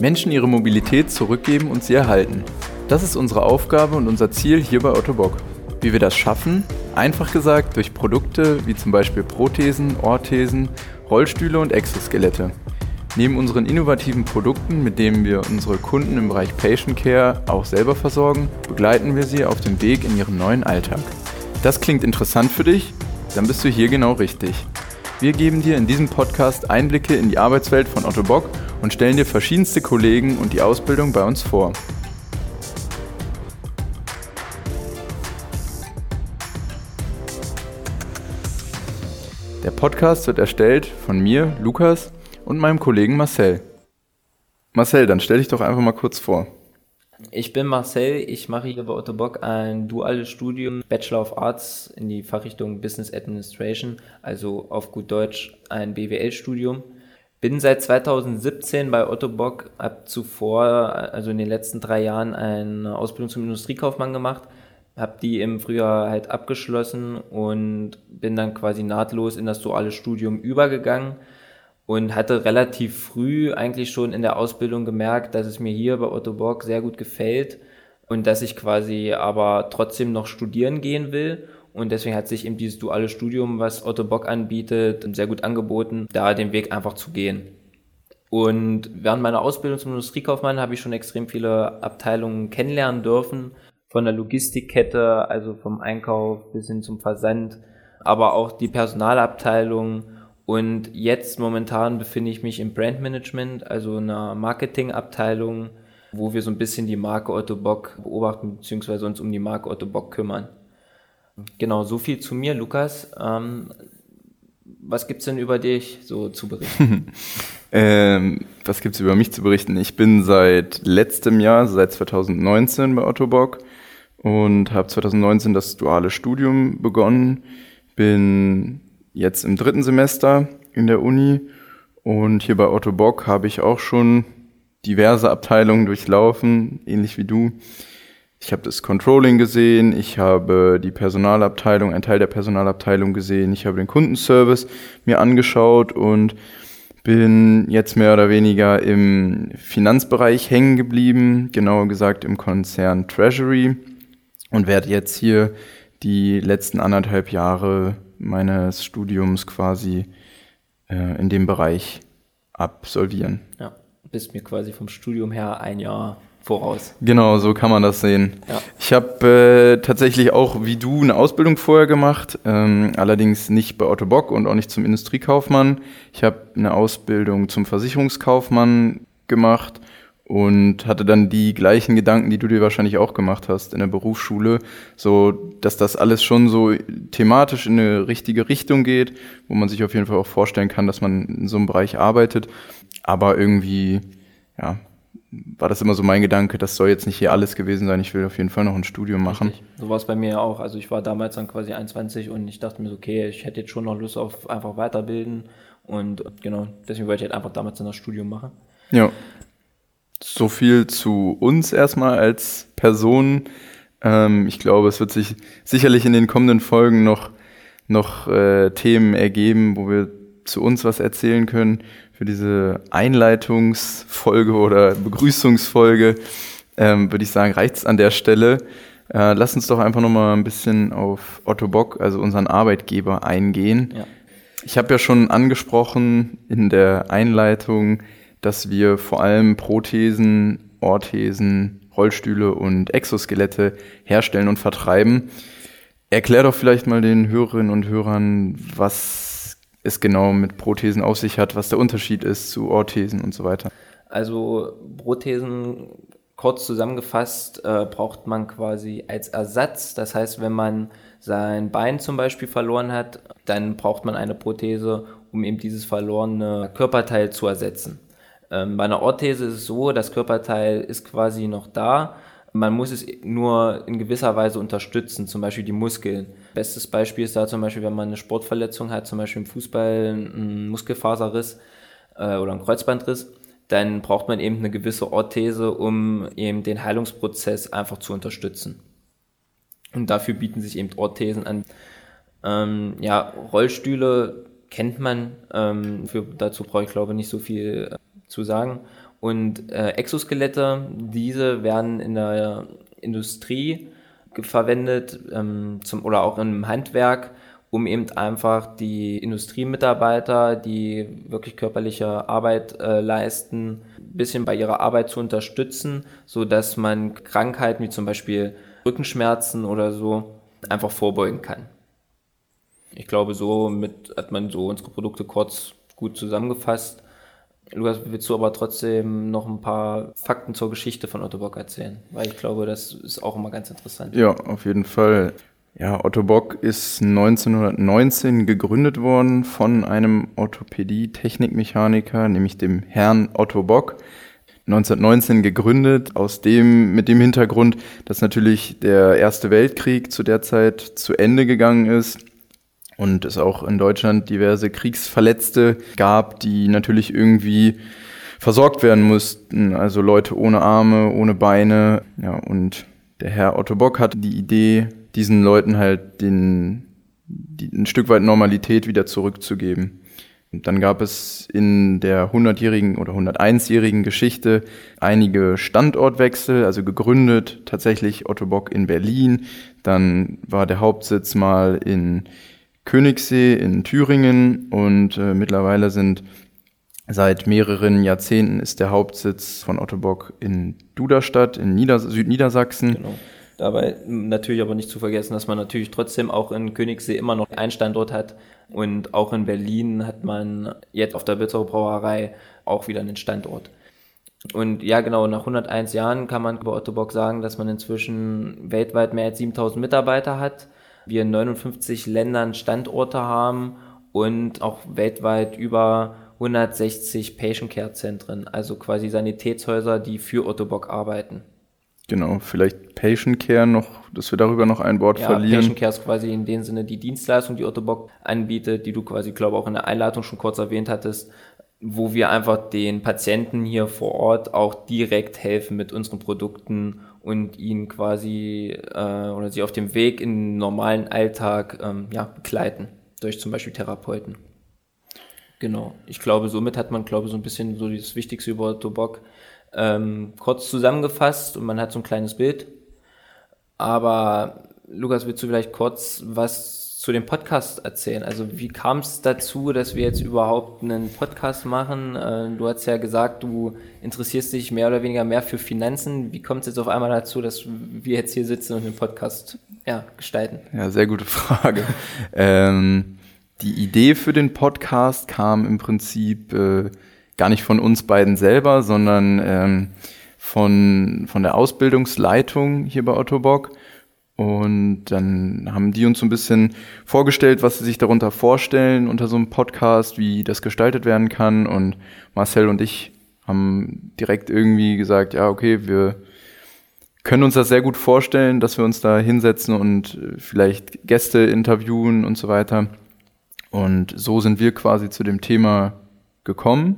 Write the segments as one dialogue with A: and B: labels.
A: Menschen ihre Mobilität zurückgeben und sie erhalten. Das ist unsere Aufgabe und unser Ziel hier bei Otto Bock. Wie wir das schaffen? Einfach gesagt durch Produkte wie zum Beispiel Prothesen, Orthesen, Rollstühle und Exoskelette. Neben unseren innovativen Produkten, mit denen wir unsere Kunden im Bereich Patient Care auch selber versorgen, begleiten wir sie auf dem Weg in ihren neuen Alltag. Das klingt interessant für dich? Dann bist du hier genau richtig. Wir geben dir in diesem Podcast Einblicke in die Arbeitswelt von Otto Bock und stellen dir verschiedenste Kollegen und die Ausbildung bei uns vor. Der Podcast wird erstellt von mir, Lukas, und meinem Kollegen Marcel. Marcel, dann stell dich doch einfach mal kurz vor.
B: Ich bin Marcel, ich mache hier bei Otto Bock ein duales Studium, Bachelor of Arts in die Fachrichtung Business Administration, also auf gut Deutsch ein BWL-Studium. Bin seit 2017 bei Otto Bock, habe zuvor, also in den letzten drei Jahren, eine Ausbildung zum Industriekaufmann gemacht, habe die im Frühjahr halt abgeschlossen und bin dann quasi nahtlos in das duale Studium übergegangen und hatte relativ früh eigentlich schon in der Ausbildung gemerkt, dass es mir hier bei Otto Bock sehr gut gefällt und dass ich quasi aber trotzdem noch studieren gehen will. Und deswegen hat sich eben dieses duale Studium, was Otto Bock anbietet, sehr gut angeboten, da den Weg einfach zu gehen. Und während meiner Ausbildung zum Industriekaufmann habe ich schon extrem viele Abteilungen kennenlernen dürfen, von der Logistikkette, also vom Einkauf bis hin zum Versand, aber auch die Personalabteilung und jetzt momentan befinde ich mich im Brandmanagement, also einer Marketingabteilung, wo wir so ein bisschen die Marke Otto Bock beobachten bzw. uns um die Marke Otto Bock kümmern. Genau, so viel zu mir, Lukas. Ähm, was es denn über dich so zu berichten?
A: ähm, was es über mich zu berichten? Ich bin seit letztem Jahr, seit 2019 bei Otto Bock und habe 2019 das duale Studium begonnen. Bin jetzt im dritten Semester in der Uni und hier bei Otto Bock habe ich auch schon diverse Abteilungen durchlaufen, ähnlich wie du. Ich habe das Controlling gesehen, ich habe die Personalabteilung, einen Teil der Personalabteilung gesehen, ich habe den Kundenservice mir angeschaut und bin jetzt mehr oder weniger im Finanzbereich hängen geblieben, genauer gesagt im Konzern Treasury und werde jetzt hier die letzten anderthalb Jahre meines Studiums quasi äh, in dem Bereich absolvieren.
B: Ja, bist mir quasi vom Studium her ein Jahr voraus.
A: Genau, so kann man das sehen. Ja. Ich habe äh, tatsächlich auch wie du eine Ausbildung vorher gemacht, ähm, allerdings nicht bei Otto Bock und auch nicht zum Industriekaufmann. Ich habe eine Ausbildung zum Versicherungskaufmann gemacht und hatte dann die gleichen Gedanken, die du dir wahrscheinlich auch gemacht hast in der Berufsschule, so dass das alles schon so thematisch in eine richtige Richtung geht, wo man sich auf jeden Fall auch vorstellen kann, dass man in so einem Bereich arbeitet, aber irgendwie ja, war das immer so mein Gedanke, das soll jetzt nicht hier alles gewesen sein, ich will auf jeden Fall noch ein Studium machen. Richtig.
B: So war es bei mir auch. Also ich war damals dann quasi 21 und ich dachte mir so, okay, ich hätte jetzt schon noch Lust auf einfach weiterbilden und genau, deswegen wollte ich halt einfach damals dann das Studium machen.
A: Ja. So viel zu uns erstmal als Person. Ähm, ich glaube, es wird sich sicherlich in den kommenden Folgen noch, noch äh, Themen ergeben, wo wir zu uns was erzählen können. Für diese Einleitungsfolge oder Begrüßungsfolge ähm, würde ich sagen, reicht's an der Stelle. Äh, lass uns doch einfach nochmal ein bisschen auf Otto Bock, also unseren Arbeitgeber, eingehen. Ja. Ich habe ja schon angesprochen in der Einleitung, dass wir vor allem Prothesen, Orthesen, Rollstühle und Exoskelette herstellen und vertreiben. Erklär doch vielleicht mal den Hörerinnen und Hörern, was es genau mit Prothesen auf sich hat, was der Unterschied ist zu Orthesen und so weiter.
B: Also Prothesen, kurz zusammengefasst, äh, braucht man quasi als Ersatz. Das heißt, wenn man sein Bein zum Beispiel verloren hat, dann braucht man eine Prothese, um eben dieses verlorene Körperteil zu ersetzen. Ähm, bei einer Orthese ist es so, das Körperteil ist quasi noch da. Man muss es nur in gewisser Weise unterstützen, zum Beispiel die Muskeln. Bestes Beispiel ist da zum Beispiel, wenn man eine Sportverletzung hat, zum Beispiel im Fußball einen Muskelfaserriss äh, oder einen Kreuzbandriss, dann braucht man eben eine gewisse Orthese, um eben den Heilungsprozess einfach zu unterstützen. Und dafür bieten sich eben Orthesen an. Ähm, ja, Rollstühle kennt man. Ähm, für, dazu brauche ich glaube nicht so viel zu sagen. und äh, Exoskelette. Diese werden in der Industrie verwendet ähm, zum, oder auch im Handwerk, um eben einfach die Industriemitarbeiter, die wirklich körperliche Arbeit äh, leisten, ein bisschen bei ihrer Arbeit zu unterstützen, so dass man Krankheiten wie zum Beispiel Rückenschmerzen oder so einfach vorbeugen kann. Ich glaube, so mit hat man so unsere Produkte kurz gut zusammengefasst. Lukas, willst du aber trotzdem noch ein paar Fakten zur Geschichte von Otto Bock erzählen? Weil ich glaube, das ist auch immer ganz interessant.
A: Ja, auf jeden Fall. Ja, Otto Bock ist 1919 gegründet worden von einem Orthopädie-Technikmechaniker, nämlich dem Herrn Otto Bock. 1919 gegründet, aus dem, mit dem Hintergrund, dass natürlich der Erste Weltkrieg zu der Zeit zu Ende gegangen ist und es auch in Deutschland diverse Kriegsverletzte gab, die natürlich irgendwie versorgt werden mussten. Also Leute ohne Arme, ohne Beine. Ja, und der Herr Otto Bock hatte die Idee, diesen Leuten halt den, die, ein Stück weit Normalität wieder zurückzugeben. Und dann gab es in der 100-jährigen oder 101-jährigen Geschichte einige Standortwechsel, also gegründet tatsächlich Otto Bock in Berlin. Dann war der Hauptsitz mal in Königssee in Thüringen und äh, mittlerweile sind seit mehreren Jahrzehnten ist der Hauptsitz von Otto Bock in Duderstadt in Nieder Südniedersachsen. Genau.
B: Dabei natürlich aber nicht zu vergessen, dass man natürlich trotzdem auch in Königssee immer noch einen Standort hat und auch in Berlin hat man jetzt auf der Bitzauer Brauerei auch wieder einen Standort. Und ja, genau, nach 101 Jahren kann man über Otto Bock sagen, dass man inzwischen weltweit mehr als 7000 Mitarbeiter hat wir in 59 Ländern Standorte haben und auch weltweit über 160 Patient Care Zentren, also quasi Sanitätshäuser, die für Otto Bock arbeiten.
A: Genau, vielleicht Patient Care noch, dass wir darüber noch ein Wort ja, verlieren.
B: Patient Care ist quasi in dem Sinne die Dienstleistung, die Otto Bock anbietet, die du quasi, glaube ich, auch in der Einleitung schon kurz erwähnt hattest, wo wir einfach den Patienten hier vor Ort auch direkt helfen mit unseren Produkten und ihn quasi äh, oder sie auf dem Weg in den normalen Alltag ähm, ja, begleiten, durch zum Beispiel Therapeuten. Genau. Ich glaube, somit hat man, glaube ich, so ein bisschen so das Wichtigste über Tobok ähm, kurz zusammengefasst und man hat so ein kleines Bild. Aber Lukas, willst du vielleicht kurz was zu dem Podcast erzählen? Also wie kam es dazu, dass wir jetzt überhaupt einen Podcast machen? Äh, du hast ja gesagt, du interessierst dich mehr oder weniger mehr für Finanzen. Wie kommt es jetzt auf einmal dazu, dass wir jetzt hier sitzen und den Podcast ja, gestalten?
A: Ja, sehr gute Frage. ähm, die Idee für den Podcast kam im Prinzip äh, gar nicht von uns beiden selber, sondern ähm, von, von der Ausbildungsleitung hier bei Otto Bock. Und dann haben die uns so ein bisschen vorgestellt, was sie sich darunter vorstellen unter so einem Podcast, wie das gestaltet werden kann. Und Marcel und ich haben direkt irgendwie gesagt, ja, okay, wir können uns das sehr gut vorstellen, dass wir uns da hinsetzen und vielleicht Gäste interviewen und so weiter. Und so sind wir quasi zu dem Thema gekommen.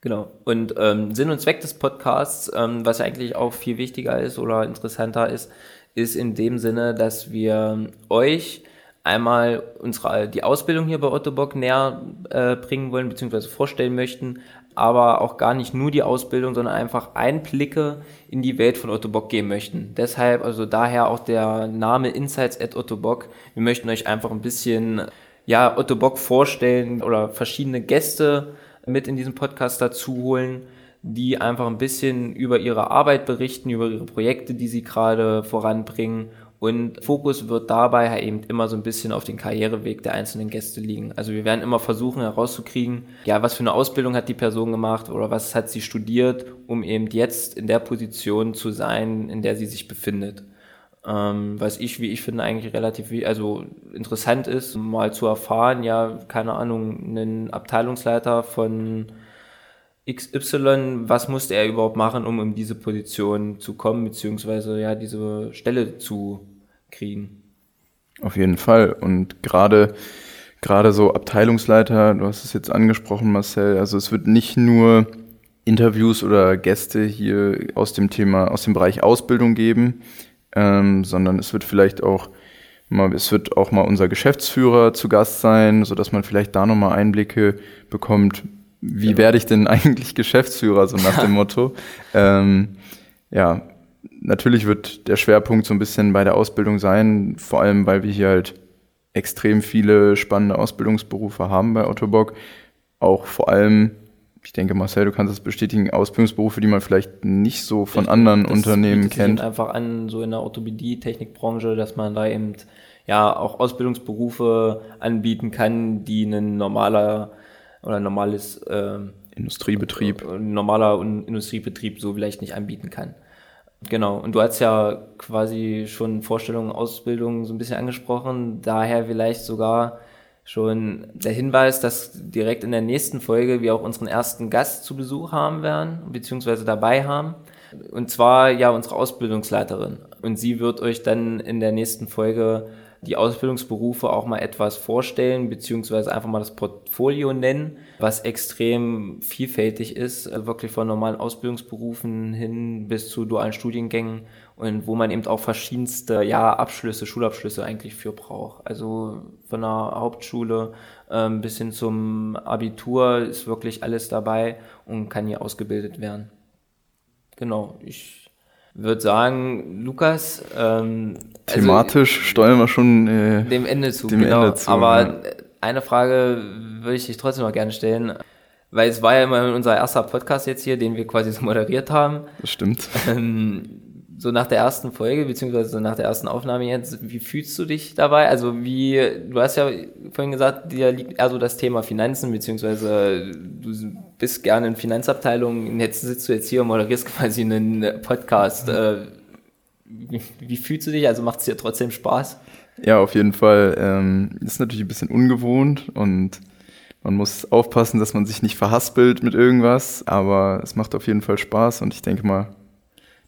B: Genau. Und ähm, Sinn und Zweck des Podcasts, ähm, was eigentlich auch viel wichtiger ist oder interessanter ist, ist in dem Sinne, dass wir euch einmal unsere, die Ausbildung hier bei Otto Bock näher äh, bringen wollen, beziehungsweise vorstellen möchten, aber auch gar nicht nur die Ausbildung, sondern einfach Einblicke in die Welt von Otto Bock geben möchten. Deshalb, also daher auch der Name Insights at Otto Bock. Wir möchten euch einfach ein bisschen, ja, Otto Bock vorstellen oder verschiedene Gäste mit in diesem Podcast dazu holen, die einfach ein bisschen über ihre Arbeit berichten, über ihre Projekte, die sie gerade voranbringen. Und Fokus wird dabei halt eben immer so ein bisschen auf den Karriereweg der einzelnen Gäste liegen. Also wir werden immer versuchen herauszukriegen, ja, was für eine Ausbildung hat die Person gemacht oder was hat sie studiert, um eben jetzt in der Position zu sein, in der sie sich befindet. Ähm, was ich, wie ich finde, eigentlich relativ also interessant ist, mal zu erfahren, ja, keine Ahnung, einen Abteilungsleiter von XY, was musste er überhaupt machen, um in diese Position zu kommen, beziehungsweise ja, diese Stelle zu kriegen.
A: Auf jeden Fall. Und gerade gerade so Abteilungsleiter, du hast es jetzt angesprochen, Marcel, also es wird nicht nur Interviews oder Gäste hier aus dem Thema, aus dem Bereich Ausbildung geben, ähm, sondern es wird vielleicht auch mal, es wird auch mal unser Geschäftsführer zu Gast sein, so dass man vielleicht da nochmal Einblicke bekommt, wie genau. werde ich denn eigentlich Geschäftsführer, so nach dem Motto. Ähm, ja, natürlich wird der Schwerpunkt so ein bisschen bei der Ausbildung sein, vor allem weil wir hier halt extrem viele spannende Ausbildungsberufe haben bei Ottobock. Auch vor allem, ich denke, Marcel, du kannst das bestätigen, Ausbildungsberufe, die man vielleicht nicht so von Richtig, anderen das Unternehmen kennt.
B: einfach an, so in der Orthopädie, Technikbranche, dass man da eben ja auch Ausbildungsberufe anbieten kann, die ein normaler oder normales äh,
A: Industriebetrieb,
B: äh, normaler Industriebetrieb so vielleicht nicht anbieten kann. Genau, und du hast ja quasi schon Vorstellungen, Ausbildung so ein bisschen angesprochen, daher vielleicht sogar schon der Hinweis, dass direkt in der nächsten Folge wir auch unseren ersten Gast zu Besuch haben werden, beziehungsweise dabei haben. Und zwar ja unsere Ausbildungsleiterin. Und sie wird euch dann in der nächsten Folge die Ausbildungsberufe auch mal etwas vorstellen, beziehungsweise einfach mal das Portfolio nennen, was extrem vielfältig ist, äh, wirklich von normalen Ausbildungsberufen hin bis zu dualen Studiengängen und wo man eben auch verschiedenste ja, Abschlüsse, Schulabschlüsse eigentlich für braucht. Also von der Hauptschule ähm, bis hin zum Abitur ist wirklich alles dabei und kann hier ausgebildet werden. Genau, ich würde sagen, Lukas. Ähm,
A: also Thematisch also, steuern wir schon
B: äh, dem Ende zu. Dem genau. Ende zu Aber ja. eine Frage würde ich dich trotzdem noch gerne stellen, weil es war ja immer unser erster Podcast jetzt hier, den wir quasi so moderiert haben.
A: Das stimmt.
B: Ähm, so nach der ersten Folge, beziehungsweise so nach der ersten Aufnahme jetzt, wie fühlst du dich dabei? Also wie, du hast ja vorhin gesagt, dir liegt eher so das Thema Finanzen, beziehungsweise du bist gerne in Finanzabteilungen, jetzt sitzt du jetzt hier und moderierst quasi einen Podcast. Mhm. Äh, wie, wie, fühlst du dich? Also macht es dir trotzdem Spaß?
A: Ja, auf jeden Fall. Ähm, ist natürlich ein bisschen ungewohnt und man muss aufpassen, dass man sich nicht verhaspelt mit irgendwas, aber es macht auf jeden Fall Spaß und ich denke mal,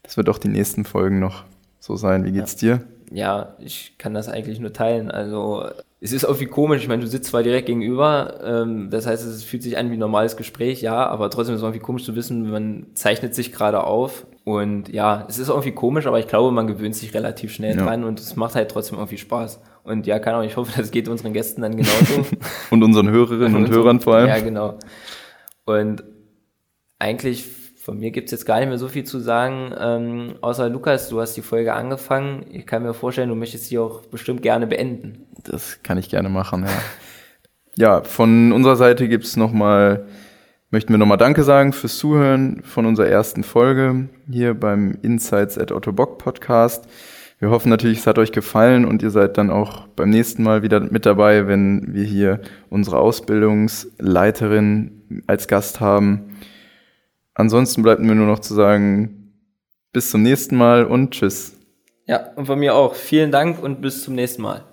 A: das wird auch die nächsten Folgen noch so sein. Wie geht's
B: ja.
A: dir?
B: Ja, ich kann das eigentlich nur teilen. Also es ist irgendwie komisch. Ich meine, du sitzt zwar direkt gegenüber, ähm, das heißt, es fühlt sich an wie ein normales Gespräch, ja, aber trotzdem ist es irgendwie komisch zu wissen, man zeichnet sich gerade auf. Und ja, es ist irgendwie komisch, aber ich glaube, man gewöhnt sich relativ schnell ja. dran und es macht halt trotzdem irgendwie Spaß. Und ja, keine Ahnung, ich hoffe, das geht unseren Gästen dann genauso.
A: und unseren Hörerinnen und, und Hörern vor allem.
B: Ja, genau. Und eigentlich von mir gibt's jetzt gar nicht mehr so viel zu sagen, ähm, außer Lukas, du hast die Folge angefangen. Ich kann mir vorstellen, du möchtest sie auch bestimmt gerne beenden.
A: Das kann ich gerne machen, ja. ja, von unserer Seite gibt's nochmal, möchten wir nochmal Danke sagen fürs Zuhören von unserer ersten Folge hier beim Insights at Otto Bock Podcast. Wir hoffen natürlich, es hat euch gefallen und ihr seid dann auch beim nächsten Mal wieder mit dabei, wenn wir hier unsere Ausbildungsleiterin als Gast haben. Ansonsten bleibt mir nur noch zu sagen, bis zum nächsten Mal und tschüss.
B: Ja, und von mir auch. Vielen Dank und bis zum nächsten Mal.